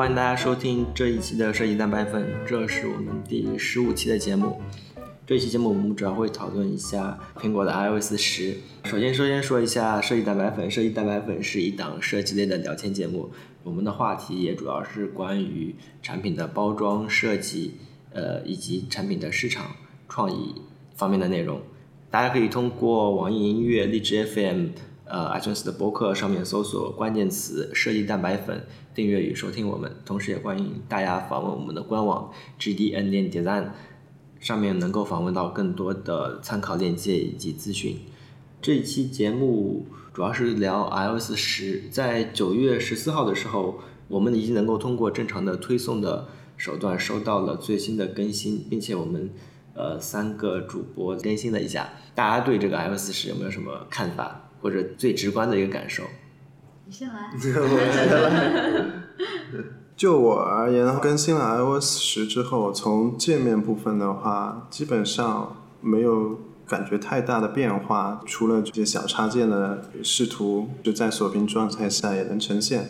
欢迎大家收听这一期的设计蛋白粉，这是我们第十五期的节目。这一期节目我们主要会讨论一下苹果的 iOS 十。首先，首先说一下设计蛋白粉。设计蛋白粉是一档设计类的聊天节目，我们的话题也主要是关于产品的包装设计，呃，以及产品的市场创意方面的内容。大家可以通过网易音乐、荔枝 FM、呃 iTunes 的博客上面搜索关键词“设计蛋白粉”，订阅与收听我们。同时，也欢迎大家访问我们的官网 gdn 点 design，上面能够访问到更多的参考链接以及咨询。这期节目主要是聊 iOS 十，在九月十四号的时候，我们已经能够通过正常的推送的手段收到了最新的更新，并且我们。呃，三个主播更新了一下，大家对这个 iOS 十有没有什么看法，或者最直观的一个感受？你先来。就我而言，更新了 iOS 十之后，从界面部分的话，基本上没有感觉太大的变化，除了这些小插件的视图就在锁屏状态下也能呈现。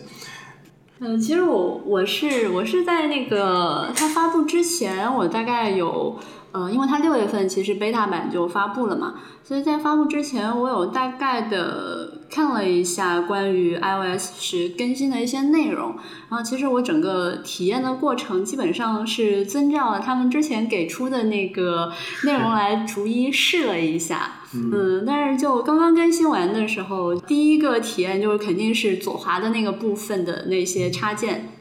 嗯，其实我我是我是在那个它发布之前，我大概有。呃，因为它六月份其实 beta 版就发布了嘛，所以在发布之前，我有大概的看了一下关于 iOS 十更新的一些内容。然后，其实我整个体验的过程基本上是遵照了他们之前给出的那个内容来逐一试了一下。嗯，但是就刚刚更新完的时候，第一个体验就是肯定是左滑的那个部分的那些插件。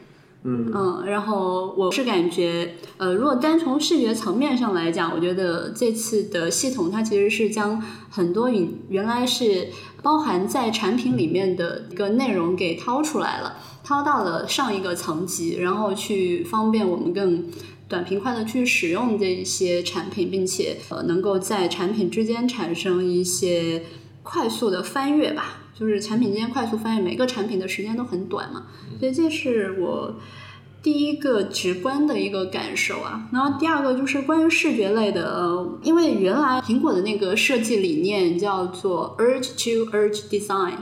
嗯然后我是感觉，呃，如果单从视觉层面上来讲，我觉得这次的系统它其实是将很多原原来是包含在产品里面的一个内容给掏出来了，掏到了上一个层级，然后去方便我们更短平快的去使用这一些产品，并且呃能够在产品之间产生一些快速的翻阅吧。就是产品之间快速翻译，每个产品的时间都很短嘛，所以这是我第一个直观的一个感受啊。然后第二个就是关于视觉类的，呃，因为原来苹果的那个设计理念叫做 Urge to Urge Design，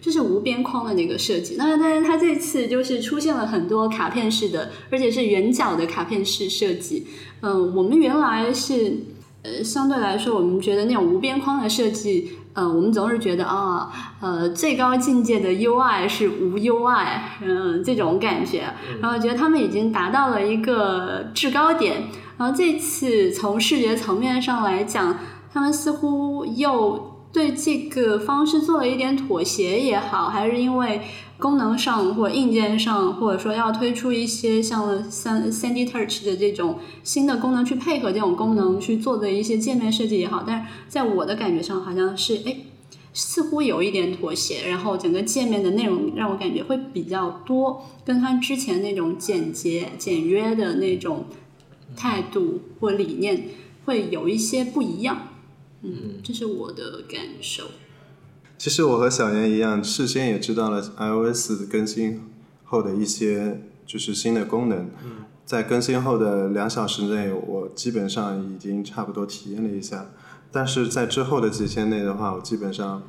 就是无边框的那个设计。那但是它这次就是出现了很多卡片式的，而且是圆角的卡片式设计。嗯，我们原来是呃相对来说，我们觉得那种无边框的设计。嗯，我们总是觉得啊，呃，最高境界的 UI 是无 UI，嗯，这种感觉，然后觉得他们已经达到了一个制高点。然后这次从视觉层面上来讲，他们似乎又对这个方式做了一点妥协也好，还是因为。功能上或硬件上，或者说要推出一些像三三 D Touch 的这种新的功能去配合这种功能去做的一些界面设计也好，但是在我的感觉上好像是哎，似乎有一点妥协，然后整个界面的内容让我感觉会比较多，跟它之前那种简洁简约的那种态度或理念会有一些不一样。嗯，这是我的感受。其实我和小严一样，事先也知道了 iOS 更新后的一些就是新的功能。在更新后的两小时内，我基本上已经差不多体验了一下。但是在之后的几天内的话，我基本上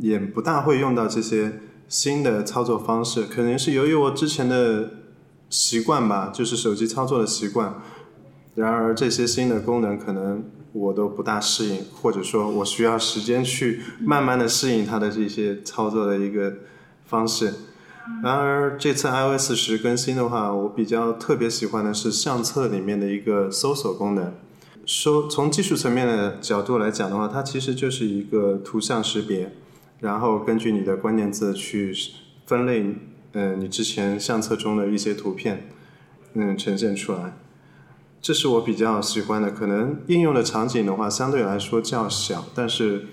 也不大会用到这些新的操作方式。可能是由于我之前的习惯吧，就是手机操作的习惯。然而这些新的功能可能。我都不大适应，或者说我需要时间去慢慢的适应它的这些操作的一个方式。然而这次 iOS 十更新的话，我比较特别喜欢的是相册里面的一个搜索功能。说从技术层面的角度来讲的话，它其实就是一个图像识别，然后根据你的关键字去分类，嗯，你之前相册中的一些图片，嗯，呈现出来。这是我比较喜欢的，可能应用的场景的话相对来说较小，但是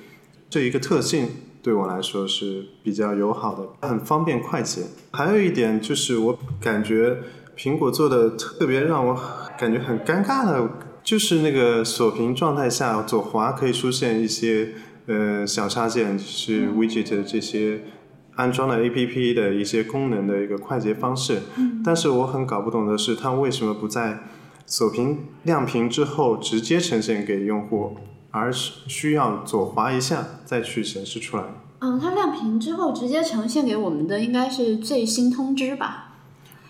这一个特性对我来说是比较友好的，很方便快捷。还有一点就是我感觉苹果做的特别让我感觉很尴尬的，就是那个锁屏状态下左滑可以出现一些呃小插件，是 widget 这些安装了 APP 的一些功能的一个快捷方式。但是我很搞不懂的是，它为什么不在锁屏亮屏之后直接呈现给用户，而是需要左滑一下再去显示出来。嗯，它亮屏之后直接呈现给我们的应该是最新通知吧？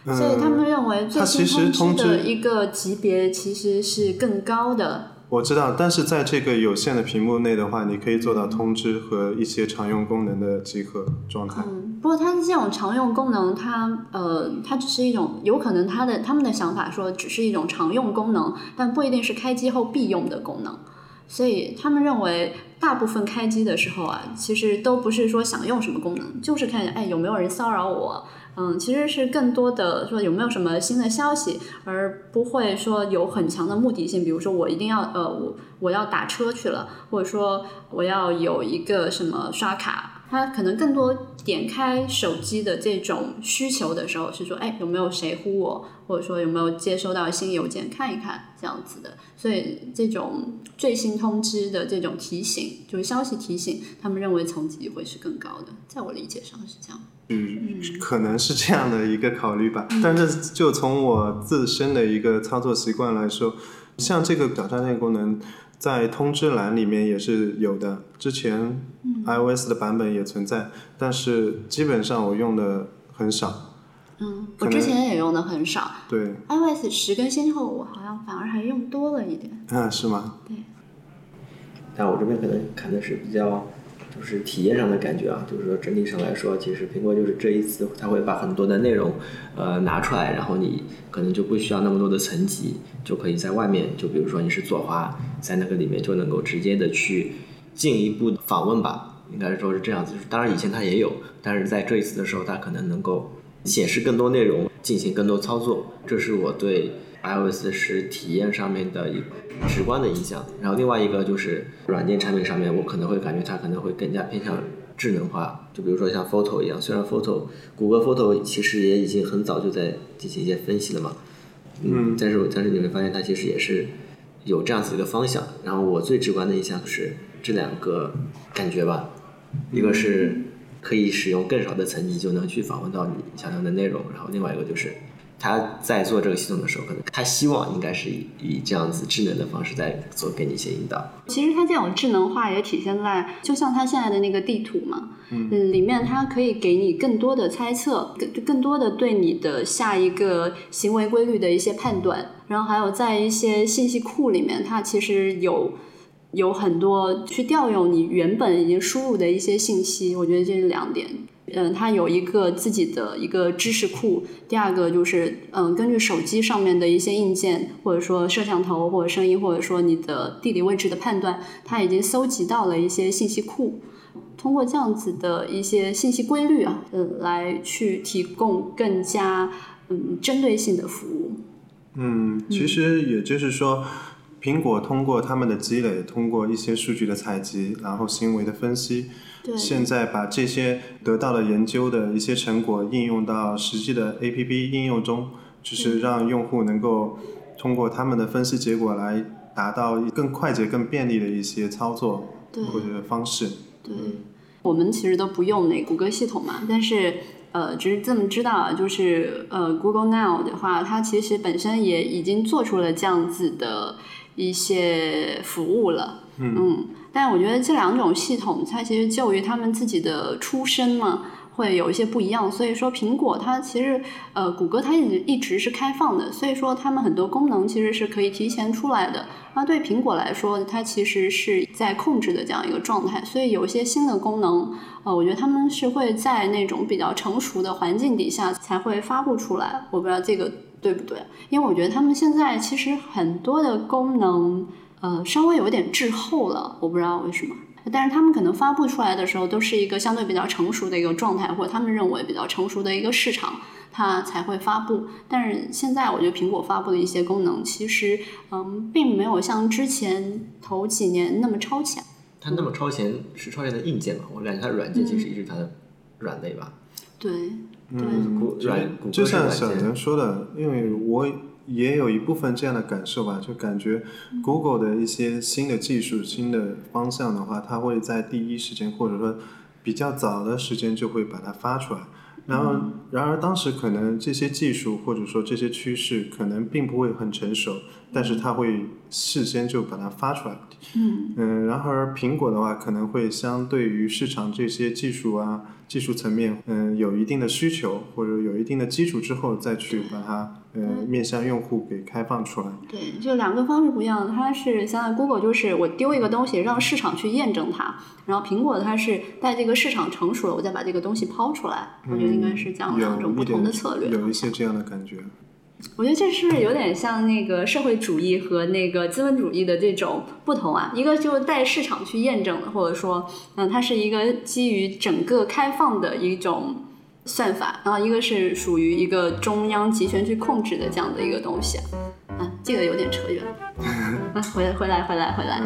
嗯所以他们认为最新通知的一个级别其实是更高的。我知道，但是在这个有限的屏幕内的话，你可以做到通知和一些常用功能的集合状态。嗯，不过它这种常用功能，它呃，它只是一种，有可能它的他们的想法说只是一种常用功能，但不一定是开机后必用的功能。所以他们认为，大部分开机的时候啊，其实都不是说想用什么功能，就是看哎有没有人骚扰我，嗯，其实是更多的说有没有什么新的消息，而不会说有很强的目的性，比如说我一定要呃我我要打车去了，或者说我要有一个什么刷卡，他可能更多点开手机的这种需求的时候是说，哎有没有谁呼我，或者说有没有接收到新邮件看一看这样子的，所以这种最新通知的这种提醒，就是消息提醒，他们认为层级会是更高的，在我理解上是这样。嗯，可能是这样的一个考虑吧。但是就从我自身的一个操作习惯来说，像这个挑战链功能，在通知栏里面也是有的，之前 iOS 的版本也存在，但是基本上我用的很少。嗯，我之前也用的很少对，，iOS 十更新后，我好像反而还用多了一点。啊，是吗？对但我这边可能看的是比较就是体验上的感觉啊，就是说整体上来说，其实苹果就是这一次它会把很多的内容呃拿出来，然后你可能就不需要那么多的层级，就可以在外面，就比如说你是左滑，在那个里面就能够直接的去进一步访问吧，应该说是这样子。当然以前它也有，但是在这一次的时候，它可能能够显示更多内容，进行更多操作，这是我对 iOS 十体验上面的一直观的影响。然后另外一个就是软件产品上面，我可能会感觉它可能会更加偏向智能化，就比如说像 Photo 一样，虽然 Photo 谷歌 Photo 其实也已经很早就在进行一些分析了嘛，嗯，但是但是你会发现它其实也是有这样子一个方向。然后我最直观的印象是这两个感觉吧，一个是可以使用更少的层级就能去访问到你想要的内容，然后另外一个就是他在做这个系统的时候，可能他希望应该是以以这样子智能的方式在做给你一些引导。其实它这种智能化也体现在，就像它现在的那个地图嘛，嗯，里面它可以给你更多的猜测，更更多的对你的下一个行为规律的一些判断，然后还有在一些信息库里面，它其实有有很多去调用你原本已经输入的一些信息，我觉得这是两点。嗯，它有一个自己的一个知识库。第二个就是，嗯，根据手机上面的一些硬件，或者说摄像头，或者声音，或者说你的地理位置的判断，它已经搜集到了一些信息库。通过这样子的一些信息规律啊，呃，来去提供更加嗯针对性的服务。嗯，其实也就是说，苹果通过他们的积累，通过一些数据的采集，然后行为的分析，对，现在把这些得到了研究的一些成果应用到实际的 APP 应用中，就是让用户能够通过他们的分析结果来达到更快捷、更便利的一些操作对。或者方式。对，我们其实都不用那谷歌系统嘛，但是呃，只是这么知道啊，就是呃，Google Now 的话，它其实本身也已经做出了这样子的一些服务了，嗯但我觉得这两种系统，它其实就于他们自己的出身嘛。会有一些不一样，所以说苹果它其实呃，谷歌它一直一直是开放的，所以说他们很多功能其实是可以提前出来的。那对苹果来说，它其实是在控制的这样一个状态，所以有一些新的功能，呃，我觉得他们是会在那种比较成熟的环境底下才会发布出来。我不知道这个对不对，因为我觉得他们现在其实很多的功能，呃，稍微有点滞后了，我不知道为什么。但是他们可能发布出来的时候，都是一个相对比较成熟的一个状态，或者他们认为比较成熟的一个市场，它才会发布。但是现在我觉得苹果发布的一些功能，其实嗯，并没有像之前头几年那么超前。它那么超前是超前的硬件嘛？我感觉它软件其实一直它的软肋吧。对，对，谷软谷歌就像小袁说的，因为我也有一部分这样的感受吧，就感觉 Google 的一些新的技术、新的方向的话，它会在第一时间或者说比较早的时间就会把它发出来。然后，然而当时可能这些技术或者说这些趋势可能并不会很成熟，但是它会事先就把它发出来。嗯嗯，然而苹果的话可能会相对于市场这些技术啊、技术层面，嗯，有一定的需求或者有一定的基础之后，再去把它呃面向用户给开放出来。对，就两个方式不一样。它是相当于 Google 就是我丢一个东西让市场去验证它，然后苹果它是待这个市场成熟了，我再把这个东西抛出来。我觉得应该是这样两种不同的策略。有一些这样的感觉。我觉得这是不是有点像那个社会主义和那个资本主义的这种不同啊？一个就带市场去验证的，或者说，嗯，它是一个基于整个开放的一种算法，然后一个是属于一个中央集权去控制的这样的一个东西啊。啊，这个有点扯远。啊，回回来回来回来。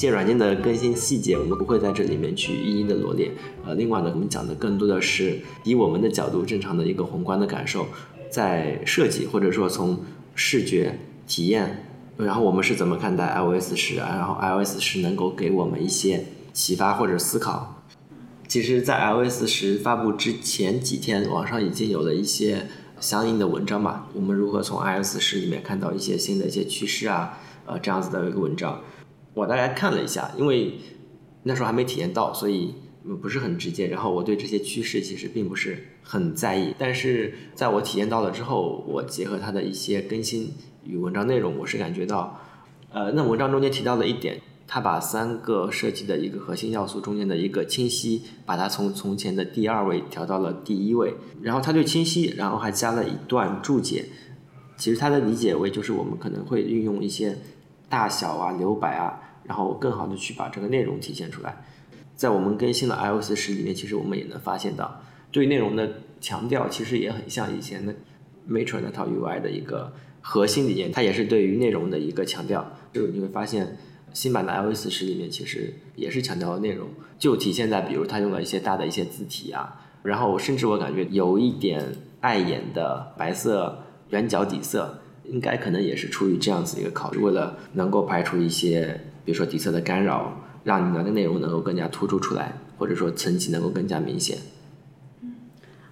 些软件的更新细节，我们不会在这里面去一一的罗列。呃，另外呢，我们讲的更多的是以我们的角度正常的一个宏观的感受，在设计或者说从视觉体验，然后我们是怎么看待 iOS 十，然后 iOS 十能够给我们一些启发或者思考。其实，在 iOS 十发布之前几天，网上已经有了一些相应的文章吧。我们如何从 iOS 十里面看到一些新的一些趋势啊？呃，这样子的一个文章。我大概看了一下，因为那时候还没体验到，所以不是很直接。然后我对这些趋势其实并不是很在意，但是在我体验到了之后，我结合它的一些更新与文章内容，我是感觉到，呃，那文章中间提到了一点，它把三个设计的一个核心要素中间的一个清晰，把它从从前的第二位调到了第一位。然后它对清晰，然后还加了一段注解。其实它的理解为就是我们可能会运用一些大小啊、留白啊，然后更好的去把这个内容体现出来。在我们更新的 iOS 十里面，其实我们也能发现到，对内容的强调其实也很像以前的 Metro 那套 UI 的一个核心理念，它也是对于内容的一个强调。就你会发现，新版的 iOS 十里面其实也是强调了内容，就体现在比如它用了一些大的一些字体啊，然后甚至我感觉有一点碍眼的白色圆角底色，应该可能也是出于这样子一个考虑，为了能够排除一些比如说底色的干扰，让你的内容能够更加突出出来，或者说层级能够更加明显。嗯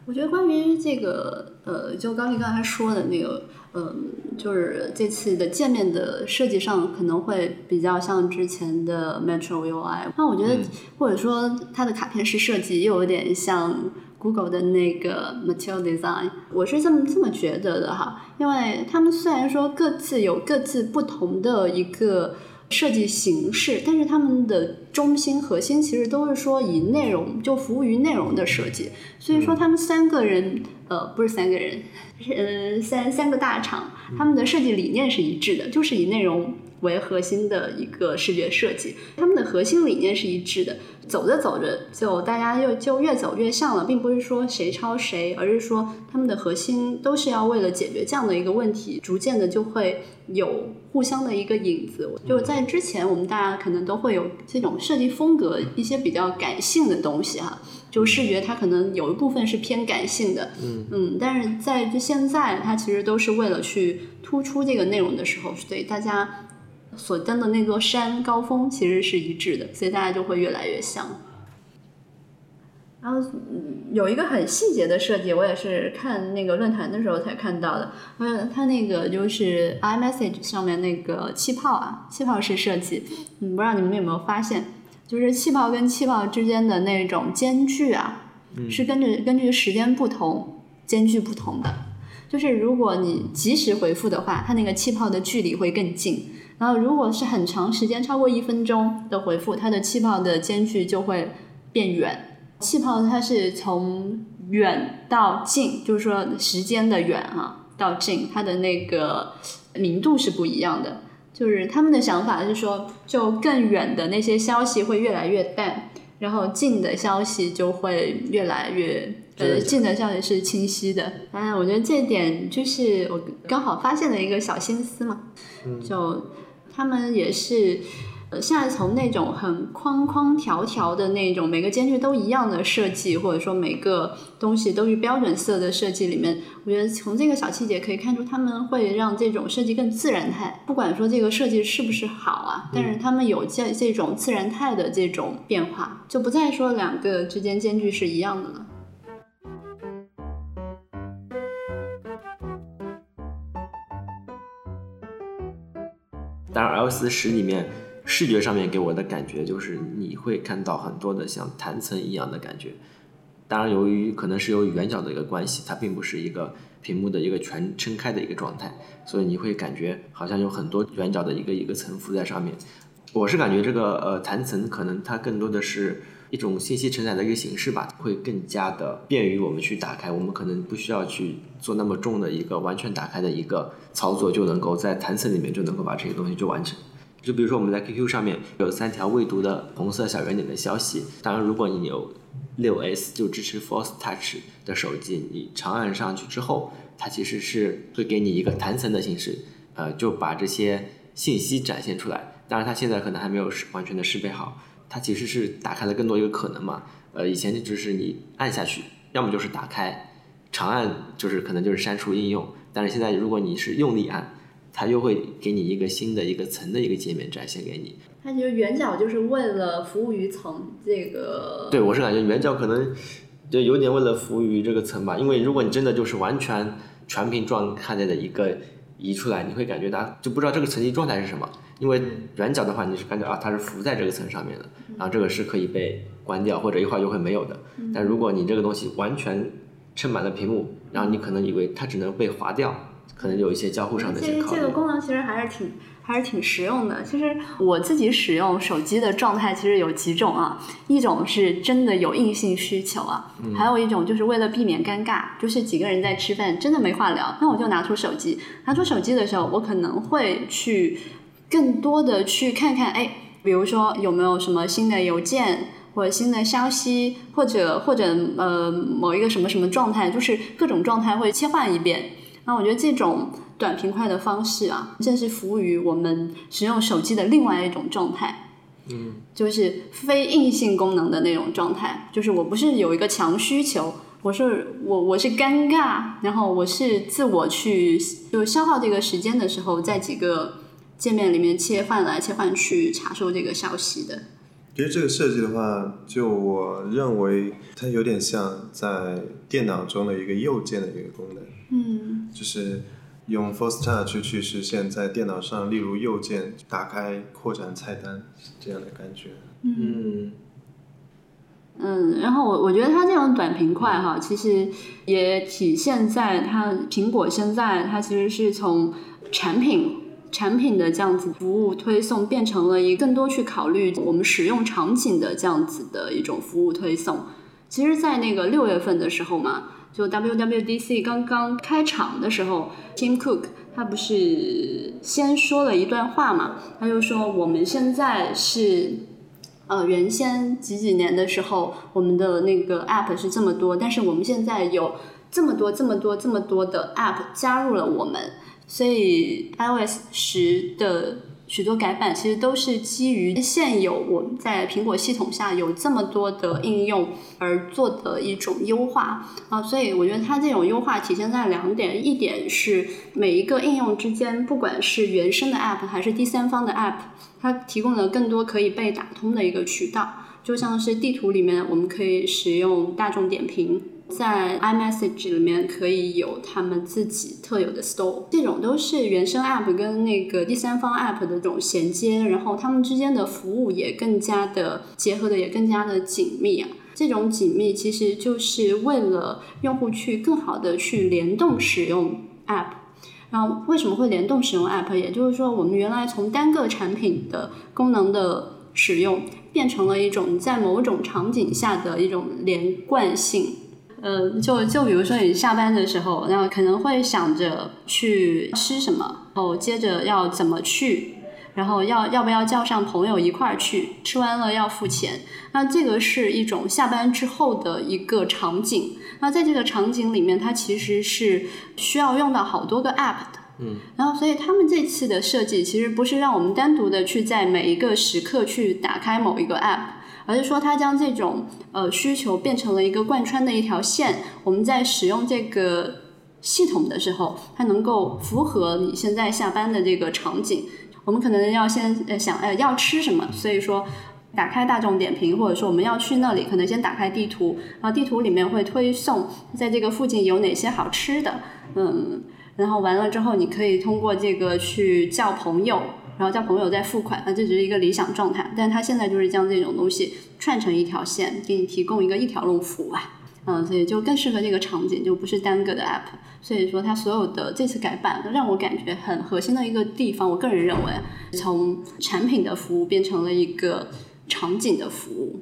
我觉得关于这个，呃，就高丽刚才说的那个，呃、就是这次的界面的设计上可能会比较像之前的 Metro UI。那我觉得，或者说它的卡片式设计又有点像 Google 的那个 Material Design。我是这么这么觉得的哈，因为他们虽然说各自有各自不同的一个。设计形式，但是他们的中心核心其实都是说以内容就服务于内容的设计，所以说他们三个人呃不是三个人，是呃三三个大厂，他们的设计理念是一致的，就是以内容为核心的一个视觉设计，他们的核心理念是一致的。走着走着，就大家又就越走越像了，并不是说谁抄谁，而是说他们的核心都是要为了解决这样的一个问题，逐渐的就会有互相的一个影子。就在之前，我们大家可能都会有这种设计风格一些比较感性的东西哈，就视觉它可能有一部分是偏感性的，嗯嗯，但是在就现在，它其实都是为了去突出这个内容的时候，所以大家。所登的那座山高峰其实是一致的，所以大家就会越来越像。然后嗯有一个很细节的设计，我也是看那个论坛的时候才看到的。嗯，它那个就是 iMessage 上面那个气泡啊，气泡式设计。嗯，不知道你们有没有发现，就是气泡跟气泡之间的那种间距啊，是根据根据时间不同，间距不同的。就是如果你及时回复的话，它那个气泡的距离会更近。然后，如果是很长时间，超过一分钟的回复，它的气泡的间距就会变远。气泡它是从远到近，就是说时间的远啊到近，它的那个明度是不一样的。就是他们的想法是说，就更远的那些消息会越来越淡，然后近的消息就会越来越。呃，近的消息是清晰的。当然，我觉得这点就是我刚好发现了一个小心思嘛，就。他们也是，呃，现在从那种很框框条条的那种，每个间距都一样的设计，或者说每个东西都是标准色的设计里面，我觉得从这个小细节可以看出，他们会让这种设计更自然态。不管说这个设计是不是好啊，但是他们有这这种自然态的这种变化，就不再说两个之间间距是一样的了。当然，L 四十里面视觉上面给我的感觉就是你会看到很多的像弹层一样的感觉。当然，由于可能是由于圆角的一个关系，它并不是一个屏幕的一个全撑开的一个状态，所以你会感觉好像有很多圆角的一个一个层浮在上面。我是感觉这个呃弹层可能它更多的是一种信息承载的一个形式吧，会更加的便于我们去打开。我们可能不需要去做那么重的一个完全打开的一个操作，就能够在弹层里面就能够把这些东西就完成。就比如说我们在 QQ 上面有三条未读的红色小圆点的消息，当然如果你有六 S 就支持 Force Touch 的手机，你长按上去之后，它其实是会给你一个弹层的形式，呃，就把这些信息展现出来。当然，它现在可能还没有完全的适配好，它其实是打开了更多一个可能嘛。呃，以前就只是你按下去，要么就是打开，长按就是可能就是删除应用。但是现在如果你是用力按，它又会给你一个新的一个层的一个界面展现给你。它其实圆角就是为了服务于层这个。对，我是感觉圆角可能就有点为了服务于这个层吧，因为如果你真的就是完全全屏状态的一个移出来，你会感觉它就不知道这个层级状态是什么。因为圆角的话，你是感觉啊，它是浮在这个层上面的，然后这个是可以被关掉或者一会儿就会没有的。但如果你这个东西完全撑满了屏幕，然后你可能以为它只能被划掉，可能有一些交互上的一些考虑。这个功能其实还是挺还是挺实用的。其实我自己使用手机的状态其实有几种啊，一种是真的有硬性需求啊，还有一种就是为了避免尴尬，就是几个人在吃饭真的没话聊，那我就拿出手机。拿出手机的时候，我可能会去。更多的去看看，哎，比如说有没有什么新的邮件或者新的消息，或者或者呃某一个什么什么状态，就是各种状态会切换一遍。那我觉得这种短平快的方式啊，正是服务于我们使用手机的另外一种状态，嗯，就是非硬性功能的那种状态。就是我不是有一个强需求，我是我我是尴尬，然后我是自我去就消耗这个时间的时候，在几个。界面里面切换来切换去查收这个消息的。其实这个设计的话，就我认为它有点像在电脑中的一个右键的一个功能。嗯。就是用 Force Touch 去实现，在电脑上，例如右键打开扩展菜单这样的感觉。嗯。嗯，然后我我觉得它这种短平快哈，其实也体现在它苹果现在它其实是从产品。产品的这样子服务推送变成了一更多去考虑我们使用场景的这样子的一种服务推送。其实，在那个六月份的时候嘛，就 WWDC 刚刚开场的时候，Tim Cook 他不是先说了一段话嘛？他就说我们现在是呃原先几几年的时候，我们的那个 App 是这么多，但是我们现在有这么多、这么多、这么多的 App 加入了我们。所以，iOS 十的许多改版其实都是基于现有我们在苹果系统下有这么多的应用而做的一种优化啊。所以，我觉得它这种优化体现在两点：一点是每一个应用之间，不管是原生的 App 还是第三方的 App，它提供了更多可以被打通的一个渠道。就像是地图里面，我们可以使用大众点评。在 iMessage 里面可以有他们自己特有的 Store，这种都是原生 App 跟那个第三方 App 的这种衔接，然后他们之间的服务也更加的结合的也更加的紧密啊。这种紧密其实就是为了用户去更好的去联动使用 App。然后为什么会联动使用 App？也就是说，我们原来从单个产品的功能的使用，变成了一种在某种场景下的一种连贯性。呃，就就比如说你下班的时候，然后可能会想着去吃什么，然后接着要怎么去，然后要要不要叫上朋友一块儿去，吃完了要付钱。那这个是一种下班之后的一个场景。那在这个场景里面，它其实是需要用到好多个 app 的。嗯。然后，所以他们这次的设计其实不是让我们单独的去在每一个时刻去打开某一个 app。而是说，它将这种呃需求变成了一个贯穿的一条线。我们在使用这个系统的时候，它能够符合你现在下班的这个场景。我们可能要先呃想呃要吃什么，所以说打开大众点评，或者说我们要去那里，可能先打开地图，然后地图里面会推送在这个附近有哪些好吃的，嗯，然后完了之后，你可以通过这个去叫朋友。然后叫朋友再付款，那这只是一个理想状态。但他现在就是将这种东西串成一条线，给你提供一个一条龙服务吧。嗯，所以就更适合这个场景，就不是单个的 app。所以说，它所有的这次改版让我感觉很核心的一个地方，我个人认为，从产品的服务变成了一个场景的服务。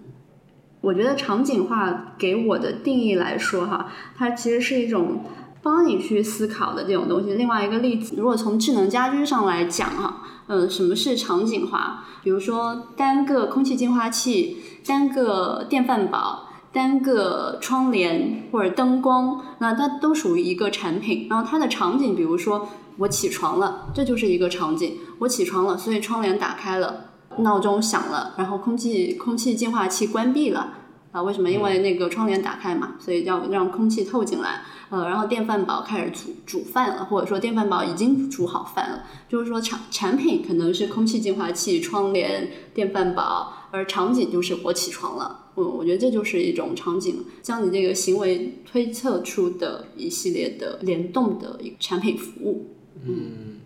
我觉得场景化给我的定义来说，哈，它其实是一种帮你去思考的这种东西。另外一个例子，如果从智能家居上来讲，哈，嗯，什么是场景化？比如说单个空气净化器，单个电饭煲。单个窗帘或者灯光，那它都属于一个产品。然后它的场景，比如说我起床了，这就是一个场景。我起床了，所以窗帘打开了，闹钟响了，然后空气空气净化器关闭了。啊，为什么？因为那个窗帘打开嘛，所以要让空气透进来。呃，然后电饭煲开始煮煮饭了，或者说电饭煲已经煮好饭了。就是说产产品可能是空气净化器、窗帘、电饭煲，而场景就是我起床了。嗯，我觉得这就是一种场景，将你这个行为推测出的一系列的联动的一个产品服务。嗯，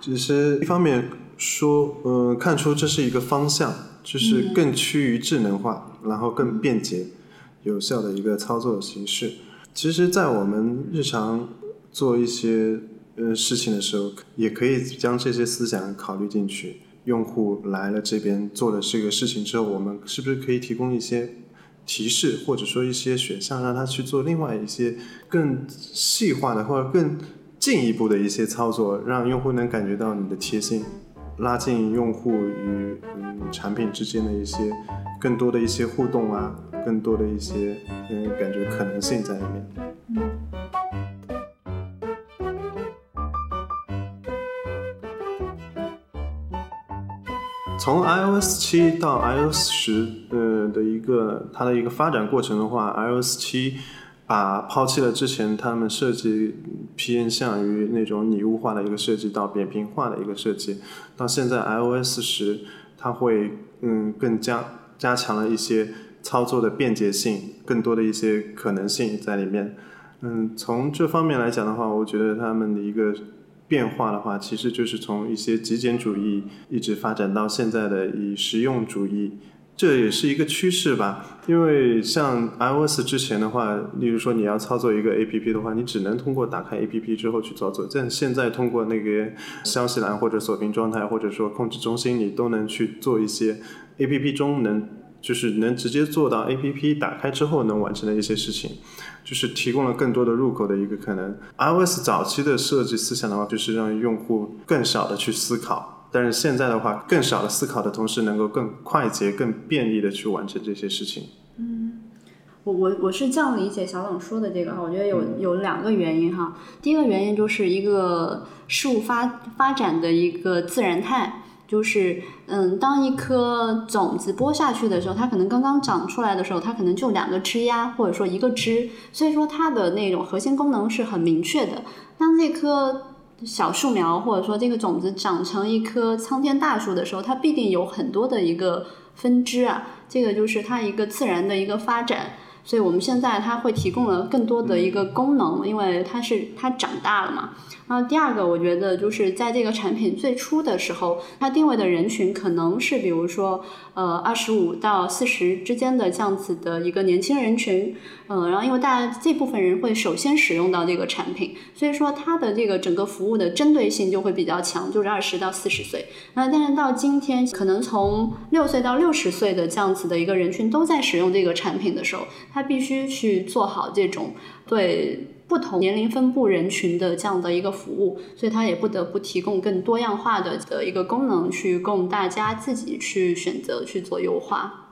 其实一方面说，呃，看出这是一个方向，就是更趋于智能化，然后更便捷、有效的一个操作形式。其实，在我们日常做一些呃事情的时候，也可以将这些思想考虑进去。用户来了这边做了这个事情之后，我们是不是可以提供一些提示，或者说一些选项，让他去做另外一些更细化的或者更进一步的一些操作，让用户能感觉到你的贴心，拉近用户与嗯产品之间的一些更多的一些互动啊，更多的一些嗯感觉可能性在里面。从 iOS 七到 iOS 十，呃的一个它的一个发展过程的话，iOS 七把抛弃了之前他们设计偏向于那种拟物化的一个设计，到扁平化的一个设计，到现在 iOS 十，它会嗯更加加强了一些操作的便捷性，更多的一些可能性在里面。嗯，从这方面来讲的话，我觉得他们的一个。变化的话，其实就是从一些极简主义一直发展到现在的以实用主义，这也是一个趋势吧。因为像 iOS 之前的话，例如说你要操作一个 APP 的话，你只能通过打开 APP 之后去操作。但现在通过那个消息栏或者锁屏状态，或者说控制中心，你都能去做一些 APP 中能就是能直接做到 APP 打开之后能完成的一些事情。就是提供了更多的入口的一个可能。iOS 早期的设计思想的话，就是让用户更少的去思考，但是现在的话，更少的思考的同时，能够更快捷、更便利的去完成这些事情。嗯，我我我是这样理解小冷说的这个哈，我觉得有有两个原因哈。第一个原因就是一个事物发发展的一个自然态。就是，嗯，当一颗种子播下去的时候，它可能刚刚长出来的时候，它可能就两个枝丫，或者说一个枝，所以说它的那种核心功能是很明确的。当这棵小树苗或者说这个种子长成一棵苍天大树的时候，它必定有很多的一个分支啊，这个就是它一个自然的一个发展。所以我们现在它会提供了更多的一个功能，因为它是它长大了嘛。然后第二个，我觉得就是在这个产品最初的时候，它定位的人群可能是比如说，呃，二十五到四十之间的这样子的一个年轻人群，嗯，然后因为大家这部分人会首先使用到这个产品，所以说它的这个整个服务的针对性就会比较强，就是二十到四十岁。那但是到今天，可能从六岁到六十岁的这样子的一个人群都在使用这个产品的时候，他必须去做好这种对。不同年龄分布人群的这样的一个服务，所以它也不得不提供更多样化的的一个功能，去供大家自己去选择去做优化。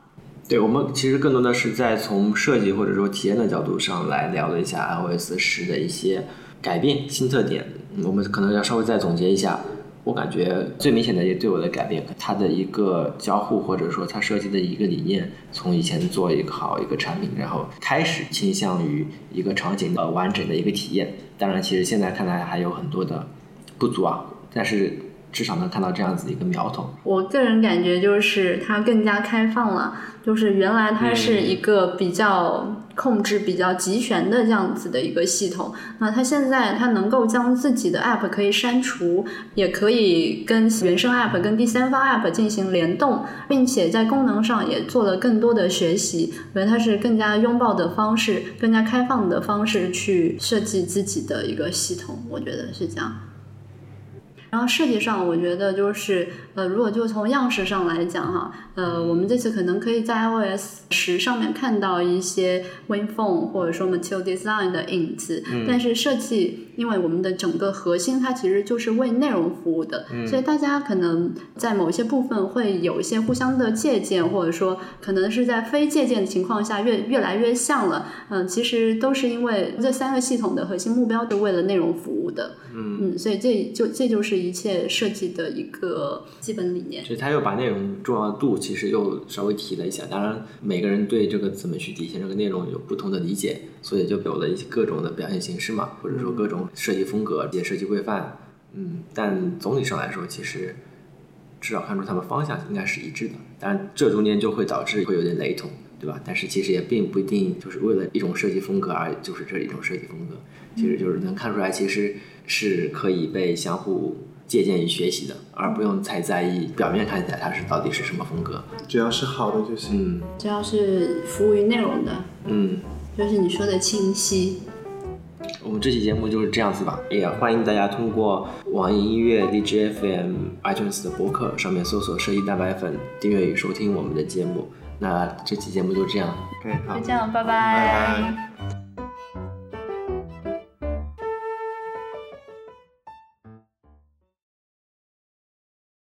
对我们其实更多的是在从设计或者说体验的角度上来聊了一下 iOS 十的一些改变新特点，我们可能要稍微再总结一下。我感觉最明显的也对我的改变，它的一个交互或者说它设计的一个理念，从以前做一个好一个产品，然后开始倾向于一个场景的完整的一个体验。当然，其实现在看来还有很多的不足啊。但是至少能看到这样子的一个苗头。我个人感觉就是它更加开放了，就是原来它是一个比较控制、比较集权的这样子的一个系统，那它现在它能够将自己的 app 可以删除，也可以跟原生 app、跟第三方 app 进行联动，并且在功能上也做了更多的学习，因为它是更加拥抱的方式、更加开放的方式去设计自己的一个系统，我觉得是这样。然后设计上，我觉得就是呃，如果就从样式上来讲哈，呃，我们这次可能可以在 iOS 十上面看到一些 WinPhone 或者说 Material Design 的影子，但是设计，因为我们的整个核心它其实就是为内容服务的，所以大家可能在某些部分会有一些互相的借鉴，或者说可能是在非借鉴的情况下越越来越像了，嗯，其实都是因为这三个系统的核心目标是为了内容服务的，嗯嗯，所以这就这就是。一切设计的一个基本理念，其实他又把内容重要度其实又稍微提了一下。当然，每个人对这个怎么去体现这个内容有不同的理解，所以就有了一些各种的表现形式嘛，或者说各种设计风格、一些设计规范。嗯，但总体上来说，其实至少看出他们方向应该是一致的。当然，这中间就会导致会有点雷同，对吧？但是其实也并不一定就是为了一种设计风格而就是这一种设计风格，其实就是能看出来，其实是可以被相互。借鉴与学习的，而不用太在意表面看起来它是到底是什么风格，只要是好的就行。嗯，只要是服务于内容的，嗯，就是你说的清晰。我们这期节目就是这样子吧，也欢迎大家通过网易音乐、DJFM、iTunes 的博客上面搜索“设计蛋白粉”，订阅与收听我们的节目。那这期节目就这样，OK，好，就这样，拜拜。